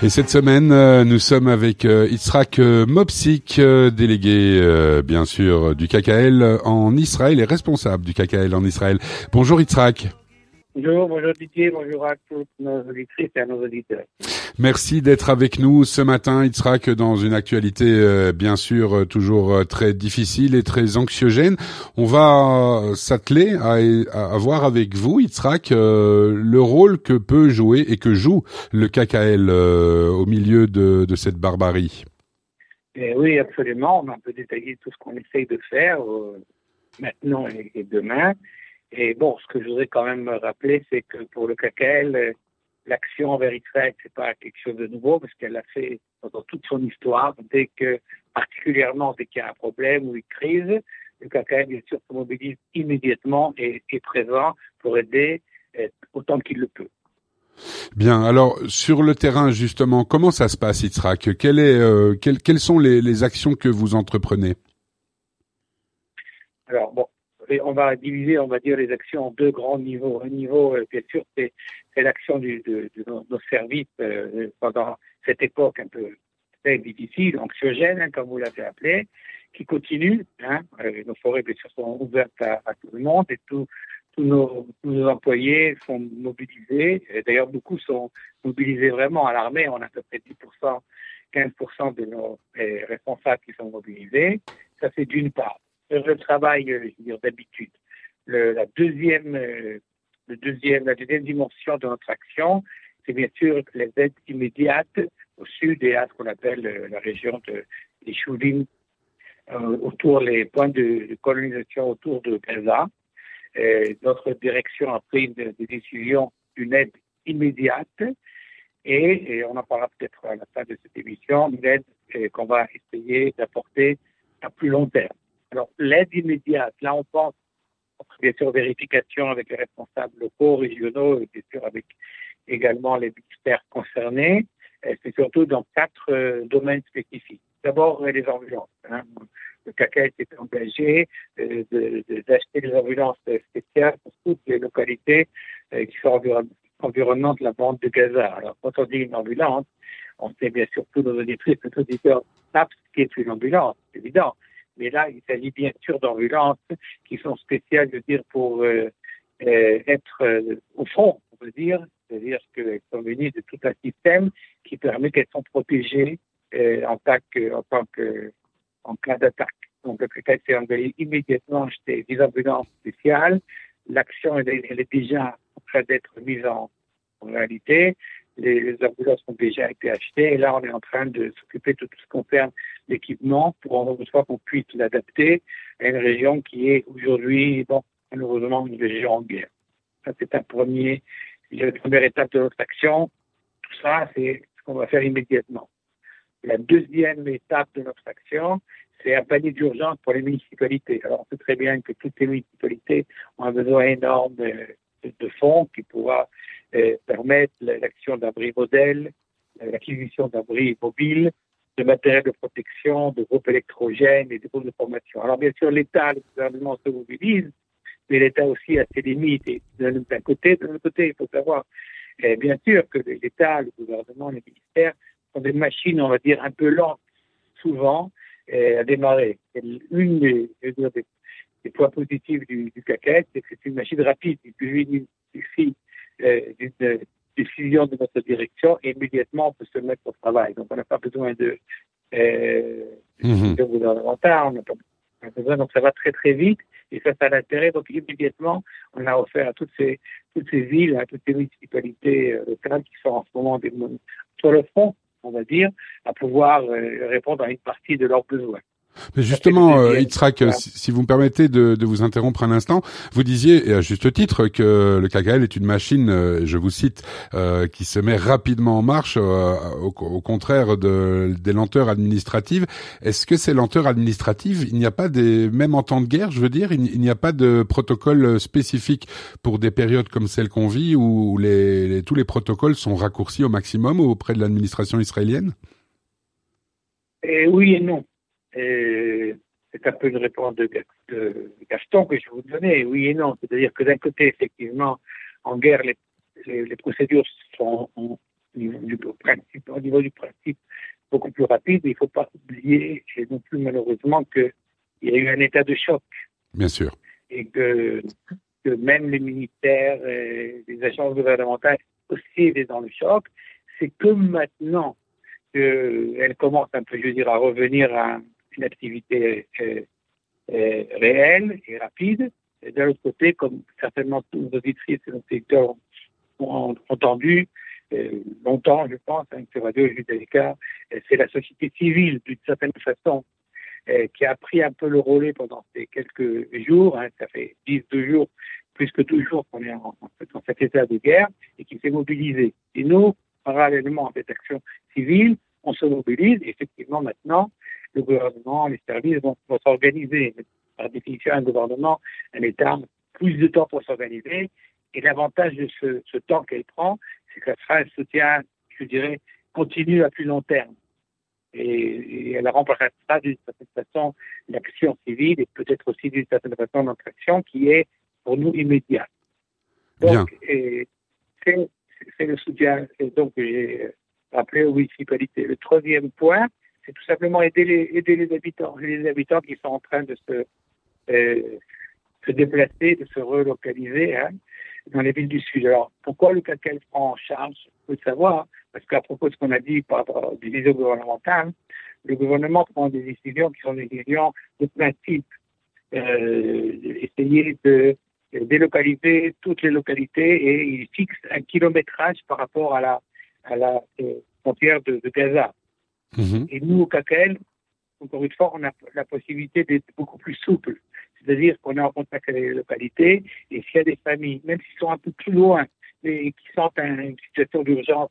Et cette semaine, euh, nous sommes avec euh, Itzrak euh, Mopsik, délégué bien sûr du KKL en Israël et responsable du KKL en Israël. Bonjour Itzrak. Bonjour, bonjour Didier, bonjour à toutes nos auditrices et à nos auditeurs. Merci d'être avec nous ce matin, Itzrak, dans une actualité euh, bien sûr euh, toujours euh, très difficile et très anxiogène. On va s'atteler à, à, voir avec vous, Itzrak, le rôle que peut jouer et que joue le KKL au milieu de, de cette barbarie. Eh oui, absolument. On a un peu détaillé tout ce qu'on essaye de faire maintenant et demain. Et bon, ce que je voudrais quand même rappeler, c'est que pour le KKL, l'action envers Israël, c'est pas quelque chose de nouveau parce qu'elle l'a fait dans toute son histoire. Dès que, particulièrement dès qu'il y a un problème ou une crise, le KKL, bien sûr, se mobilise immédiatement et est présent pour aider autant qu'il le peut. Bien. Alors sur le terrain justement, comment ça se passe, Quelle est, euh, quelles, sont les, les actions que vous entreprenez? Alors bon, on va diviser, on va dire, les actions en deux grands niveaux. Un niveau, euh, bien sûr, c'est l'action de, nos services euh, pendant cette époque un peu très difficile, anxiogène, hein, comme vous l'avez appelé, qui continue. Hein, euh, nos forêts, bien sûr, sont ouvertes à, tout le monde et tous nos, nos, employés sont mobilisés. D'ailleurs, beaucoup sont mobilisés vraiment à l'armée. On a à peu près 10%, 15% de nos responsables qui sont mobilisés. Ça, c'est d'une part le travail, euh, je veux dire, d'habitude. la deuxième, euh, le deuxième, la deuxième dimension de notre action, c'est bien sûr les aides immédiates au sud et à ce qu'on appelle euh, la région de, des Choulines, autour les points de, colonisation autour de Gaza. notre direction a pris des décisions d'une aide immédiate et, on en parlera peut-être à la fin de cette émission, une aide qu'on va essayer d'apporter à plus long terme. Alors, l'aide immédiate, là, on pense, bien sûr, vérification avec les responsables locaux, régionaux, et bien sûr, avec également les ministères concernés. C'est surtout dans quatre euh, domaines spécifiques. D'abord, les ambulances. Hein. Le CACA s'est engagé euh, d'acheter des ambulances spéciales pour toutes les localités euh, qui sont environnantes de la bande de Gaza. Alors, quand on dit une ambulance, on sait bien sûr tous nos auditrices, nos auditeurs savent ce qu'est une ambulance, c'est évident. Mais là, il s'agit bien sûr d'ambulances qui sont spéciales, je veux dire, pour euh, euh, être euh, au front, on veut dire, c'est-à-dire qu'elles sont munies de tout un système qui permet qu'elles sont protégées en, tant que, en cas d'attaque. Donc, le préfet s'est engagé immédiatement acheter des ambulances spéciales. L'action, elle, est déjà en train d'être mise en réalité les, ambulances ont déjà été achetées et là on est en train de s'occuper de tout ce qui concerne l'équipement pour fois qu'on puisse l'adapter à une région qui est aujourd'hui, bon, malheureusement une région en guerre. Ça c'est un premier, la première étape de notre action. Tout ça, c'est ce qu'on va faire immédiatement. La deuxième étape de notre action, c'est un panier d'urgence pour les municipalités. Alors, on sait très bien que toutes les municipalités ont un besoin énorme de fonds qui pourra euh, permettre l'action d'abris modèles, l'acquisition d'abris mobiles, de matériel de protection, de groupes électrogènes et de groupes de formation. Alors bien sûr, l'État, le gouvernement se mobilise, mais l'État aussi a ses limites. d'un côté, de l'autre côté, il faut savoir, eh, bien sûr, que l'État, le gouvernement, les ministères sont des machines, on va dire, un peu lentes, souvent, à démarrer. une des, des, points positifs du, du c'est que c'est une machine rapide. Il suffit euh, d'une décision de notre direction et immédiatement on peut se mettre au travail. Donc on n'a pas besoin de, euh, mmh. de gouvernemental, on n'a pas besoin, donc ça va très très vite et ça, ça a l'intérêt. Donc immédiatement, on a offert à toutes ces, toutes ces villes, à toutes ces municipalités euh, locales qui sont en ce moment des, sur le front, on va dire, à pouvoir euh, répondre à une partie de leurs besoins. Mais justement, euh, Itzrak, si, vous me permettez de, de, vous interrompre un instant, vous disiez, et à juste titre, que le KKL est une machine, euh, je vous cite, euh, qui se met rapidement en marche, euh, au, au, contraire de, des lenteurs administratives. Est-ce que ces lenteurs administratives, il n'y a pas des, même en temps de guerre, je veux dire, il, n'y a pas de protocole spécifique pour des périodes comme celles qu'on vit, où les, les, tous les protocoles sont raccourcis au maximum auprès de l'administration israélienne? Et Oui et non c'est un peu une réponse de, Gaston que je vous donnais, oui et non. C'est-à-dire que d'un côté, effectivement, en guerre, les, les, procédures sont au niveau du principe, au niveau du principe beaucoup plus rapide. Il ne faut pas oublier, et non plus malheureusement, qu'il y a eu un état de choc. Bien sûr. Et que, que même les ministères, et les agences gouvernementales aussi étaient dans le choc. C'est que maintenant qu'elles commencent un peu, je veux dire, à revenir à une activité euh, euh, réelle et rapide. Et d'un autre côté, comme certainement tous nos auditrices et nos secteurs ont entendu, euh, longtemps, je pense, hein, sur Radio Judaïka, c'est la société civile, d'une certaine façon, qui a pris un peu le relais pendant ces quelques jours. Hein, ça fait 10, deux jours, plus que toujours qu'on est en, dans cet état de guerre et qui s'est mobilisé. Et nous, parallèlement à cette action civile, on se mobilise. Effectivement, maintenant, le gouvernement, les services vont, vont s'organiser. Par définition, un gouvernement, un État, plus de temps pour s'organiser. Et l'avantage de ce, ce temps qu'elle prend, c'est que ça sera un soutien, je dirais, continu à plus long terme. Et, et elle remplacera d'une certaine façon l'action civile et peut-être aussi d'une certaine façon notre action qui est pour nous immédiate. Donc, c'est le soutien. Donc, j'ai rappelé aux municipalités. Le troisième point, c'est tout simplement aider les, habitants, les habitants qui sont en train de se, euh, déplacer, de se relocaliser. Hein dans les villes du Sud. Alors, pourquoi le CACEL prend en charge Il faut le savoir, parce qu'à propos de ce qu'on a dit par rapport des décisions gouvernementales, le gouvernement prend des décisions qui sont des décisions de principe. Euh, essayer de délocaliser toutes les localités et il fixe un kilométrage par rapport à la, euh, frontière de Gaza. Mhm. Et nous, au CACEL, encore une fois, on a la possibilité d'être beaucoup plus souple. C'est-à-dire qu'on est en contact avec les localités et s'il y a des familles, même s'ils sont un peu plus loin, mais qui sentent une situation d'urgence,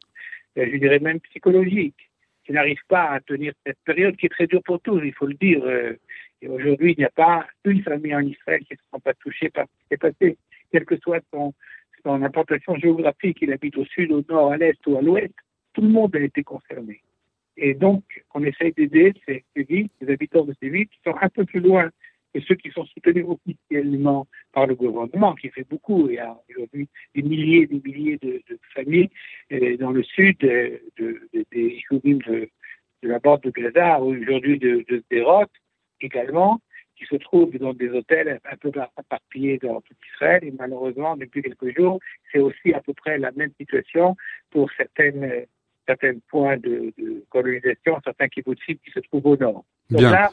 euh, je dirais même psychologique, qui n'arrivent pas à tenir cette période qui est très dure pour tous, il faut le dire. euh, Et aujourd'hui, il n'y a pas une famille en Israël qui ne sera pas touchée par ce qui s'est passé, quelle que soit son, son implantation géographique, il habite au sud, au nord, à l'est ou à l'ouest, tout le monde a été concerné. Et donc, on essaye d'aider ces, villes, ces habitants de ces villes qui sont un peu plus loin que ceux qui sont soutenus officiellement par le gouvernement, qui fait beaucoup. Il y a aujourd'hui des milliers et des milliers de, familles euh, dans le sud euh, de, de, des Choubim de, la bande de Gaza, aujourd'hui de, de également, qui se trouvent dans des hôtels un peu éparpillés dans tout Israël. Et malheureusement, depuis quelques jours, c'est aussi à peu près la même situation pour certaines, certains points de, de colonisation, certains kibbutzim qui se trouvent au nord. Donc Bien. là,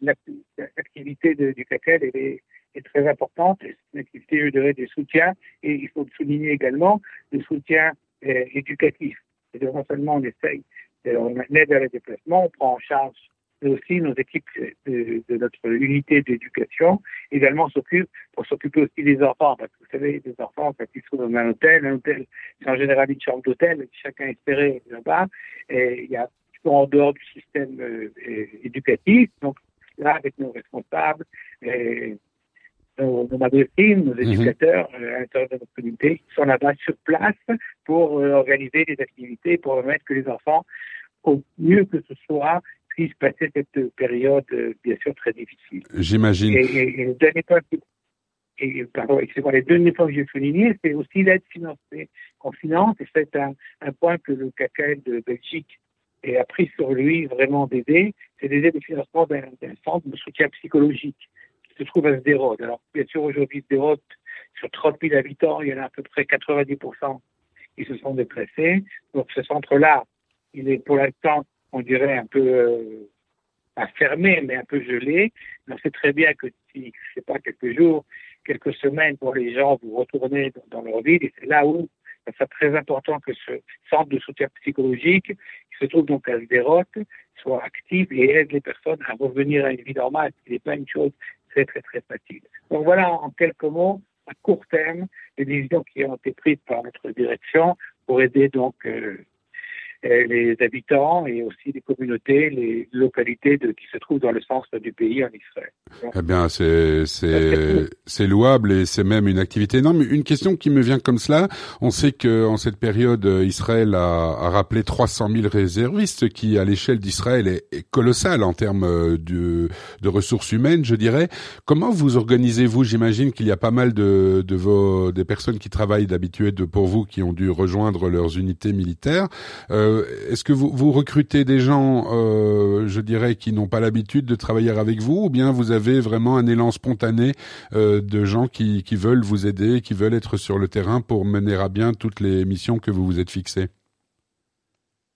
l'activité du CACEL est, est, très importante. C'est une activité, je dirais, de soutien. Et il faut souligner également le soutien euh, éducatif. C'est-à-dire non seulement on essaye, euh, on aide à la déplacement, on prend en charge mais aussi nos équipes de, de notre unité d'éducation également s'occupent pour s'occuper aussi des enfants parce que vous savez les enfants quand ils sont dans un hôtel un hôtel c'est en général une chambre d'hôtel chacun espéré là-bas et il y a en dehors du système euh, éducatif donc là avec nos responsables et nos, nos nos éducateurs mm -hmm. à l'intérieur de notre communauté qui sont là-bas sur place pour euh, organiser des activités pour permettre que les enfants au mieux que ce soit puisse passer cette période, euh, bien sûr, très difficile. J'imagine. Et, et, et, et, pardon, excusez-moi, les derniers points que j'ai soulignés, c'est aussi l'aide financée qu'on finance, et c'est un, un, point que le CACAL de Belgique a pris sur lui vraiment d'aider, c'est d'aider le financement d'un centre de soutien psychologique qui se trouve à Sderot. Alors, bien sûr, aujourd'hui, Sderot, sur 30 000 habitants, il y en a à peu près 90% qui se sont déplacés. Donc, ce centre-là, il est pour l'instant on dirait un peu euh, fermé, mais un peu gelé. On sait très bien que si, je sais pas, quelques jours, quelques semaines pour les gens, vous retournez dans, leur ville, et c'est là où c'est très important que ce centre de soutien psychologique, qui se trouve donc à Sderot, soit actif et aide les personnes à revenir à une vie normale, ce n'est pas une chose très, très, très facile. Donc voilà, en quelques mots, à court terme, les décisions qui ont été prises par notre direction pour aider donc euh, les habitants et aussi les communautés, les localités de, qui se trouvent dans le centre du pays en Israël. eh bien, c'est c'est c'est louable et c'est même une activité énorme. Une question qui me vient comme cela, on sait que en cette période, Israël a, a rappelé 300 000 réservistes, qui à l'échelle d'Israël est, est colossal en termes de, de ressources humaines, je dirais. Comment vous organisez-vous? J'imagine qu'il y a pas mal de, de vos des personnes qui travaillent d'habitude pour vous qui ont dû rejoindre leurs unités militaires. Euh, est-ce que vous, recrutez des gens, euh, je dirais, qui n'ont pas l'habitude de travailler avec vous, ou bien vous avez vraiment un élan spontané euh, de gens qui, veulent vous aider, qui veulent être sur le terrain pour mener à bien toutes les missions que vous vous êtes fixées?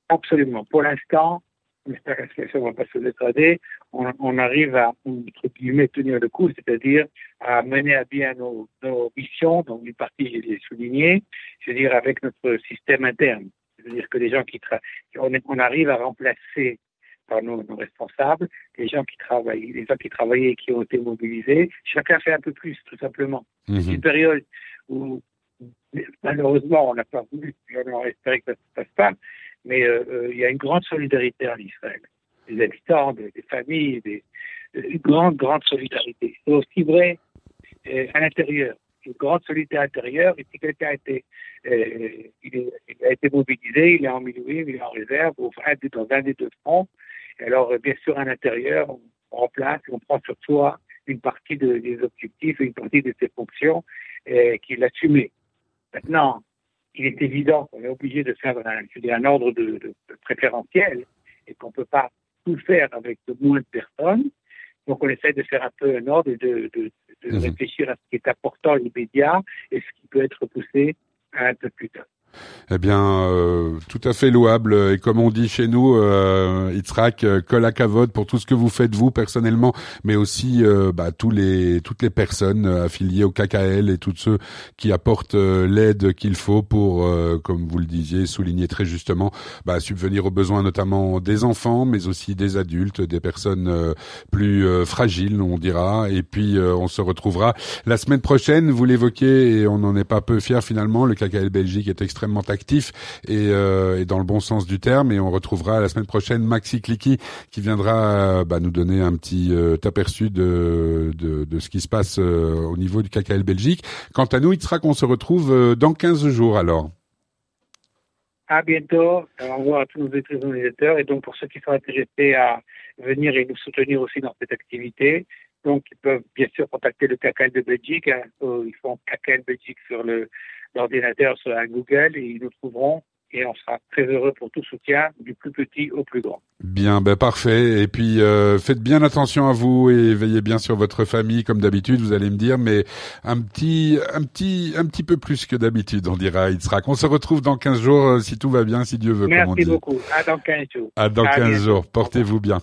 Absolument. Pour l'instant, ne va pas se on, arrive à, entre guillemets, tenir le coup, c'est-à-dire à mener à bien nos, nos missions, donc une partie, je l'ai souligné, c'est-à-dire avec notre système interne. C'est-à-dire que les gens qui travaillent, on, on, arrive à remplacer par nos, nos, responsables les gens qui travaillent, les gens qui travaillaient et qui ont été mobilisés. Chacun fait un peu plus, tout simplement. Mmh. C'est une période où, malheureusement, on n'a pas voulu, on espéré que ça ne se passe pas, mais euh, euh, il y a une grande solidarité en Israël. Des habitants, des, des familles, des, une grande, grande solidarité. C'est aussi vrai euh, à l'intérieur. Une grande solidarité intérieure. Et si quelqu'un a été, euh, il, a été mobilisé, il est en milieu, il est en réserve, ou dans un des deux fronts. Alors, bien sûr, à l'intérieur, on, remplace, on prend sur soi une partie de, des objectifs, une partie de ses fonctions euh, qu'il assumait. Maintenant, il est évident qu'on est obligé de faire un, ordre de, préférentiel et qu'on ne peut pas tout faire avec de moins de personnes. Donc, on essaie de faire un peu un ordre et de, de mmh. réfléchir à ce qui est important, immédiat, et ce qui peut être poussé un peu plus tard. Eh bien, euh, tout à fait louable. Et comme on dit chez nous, euh, Itzrak, euh, Kavod pour tout ce que vous faites vous personnellement, mais aussi euh, bah, tous les toutes les personnes euh, affiliées au KKL et tous ceux qui apportent euh, l'aide qu'il faut pour, comme vous le disiez, souligner très justement, bah, subvenir aux besoins notamment des enfants, mais aussi des adultes, des personnes plus fragiles, on dira. Et puis, on se retrouvera la semaine prochaine. Vous l'évoquiez et on n'en est pas peu fier finalement. Le KKL Belgique est extrêmement actif et, euh, et, dans le bon sens du terme. Et on retrouvera la semaine prochaine Maxi Clicky qui viendra bah, nous donner un petit euh, aperçu de, de, ce qui se passe euh, au niveau du KKL Belgique. Quant à nous, il sera qu'on se retrouve euh, dans 15 jours alors. À bientôt. Au revoir à tous nos utilisateurs et donc pour ceux qui sont intéressés à venir et nous soutenir aussi dans cette activité, donc ils peuvent bien sûr contacter le KKL de Belgique. Hein. Ils font KKL Belgique sur le l'ordinateur sur Google et ils nous trouveront et on sera très heureux pour tout soutien, du plus petit au plus grand. Bien, ben parfait. Et puis euh, faites bien attention à vous et veillez bien sur votre famille comme d'habitude. Vous allez me dire, mais un petit, un petit, un petit peu plus que d'habitude, on dira. Il sera qu'on se retrouve dans 15 jours euh, si tout va bien, si Dieu veut. Merci comme on dit. beaucoup. À dans 15 jours. À dans à 15 jours. Portez-vous bien.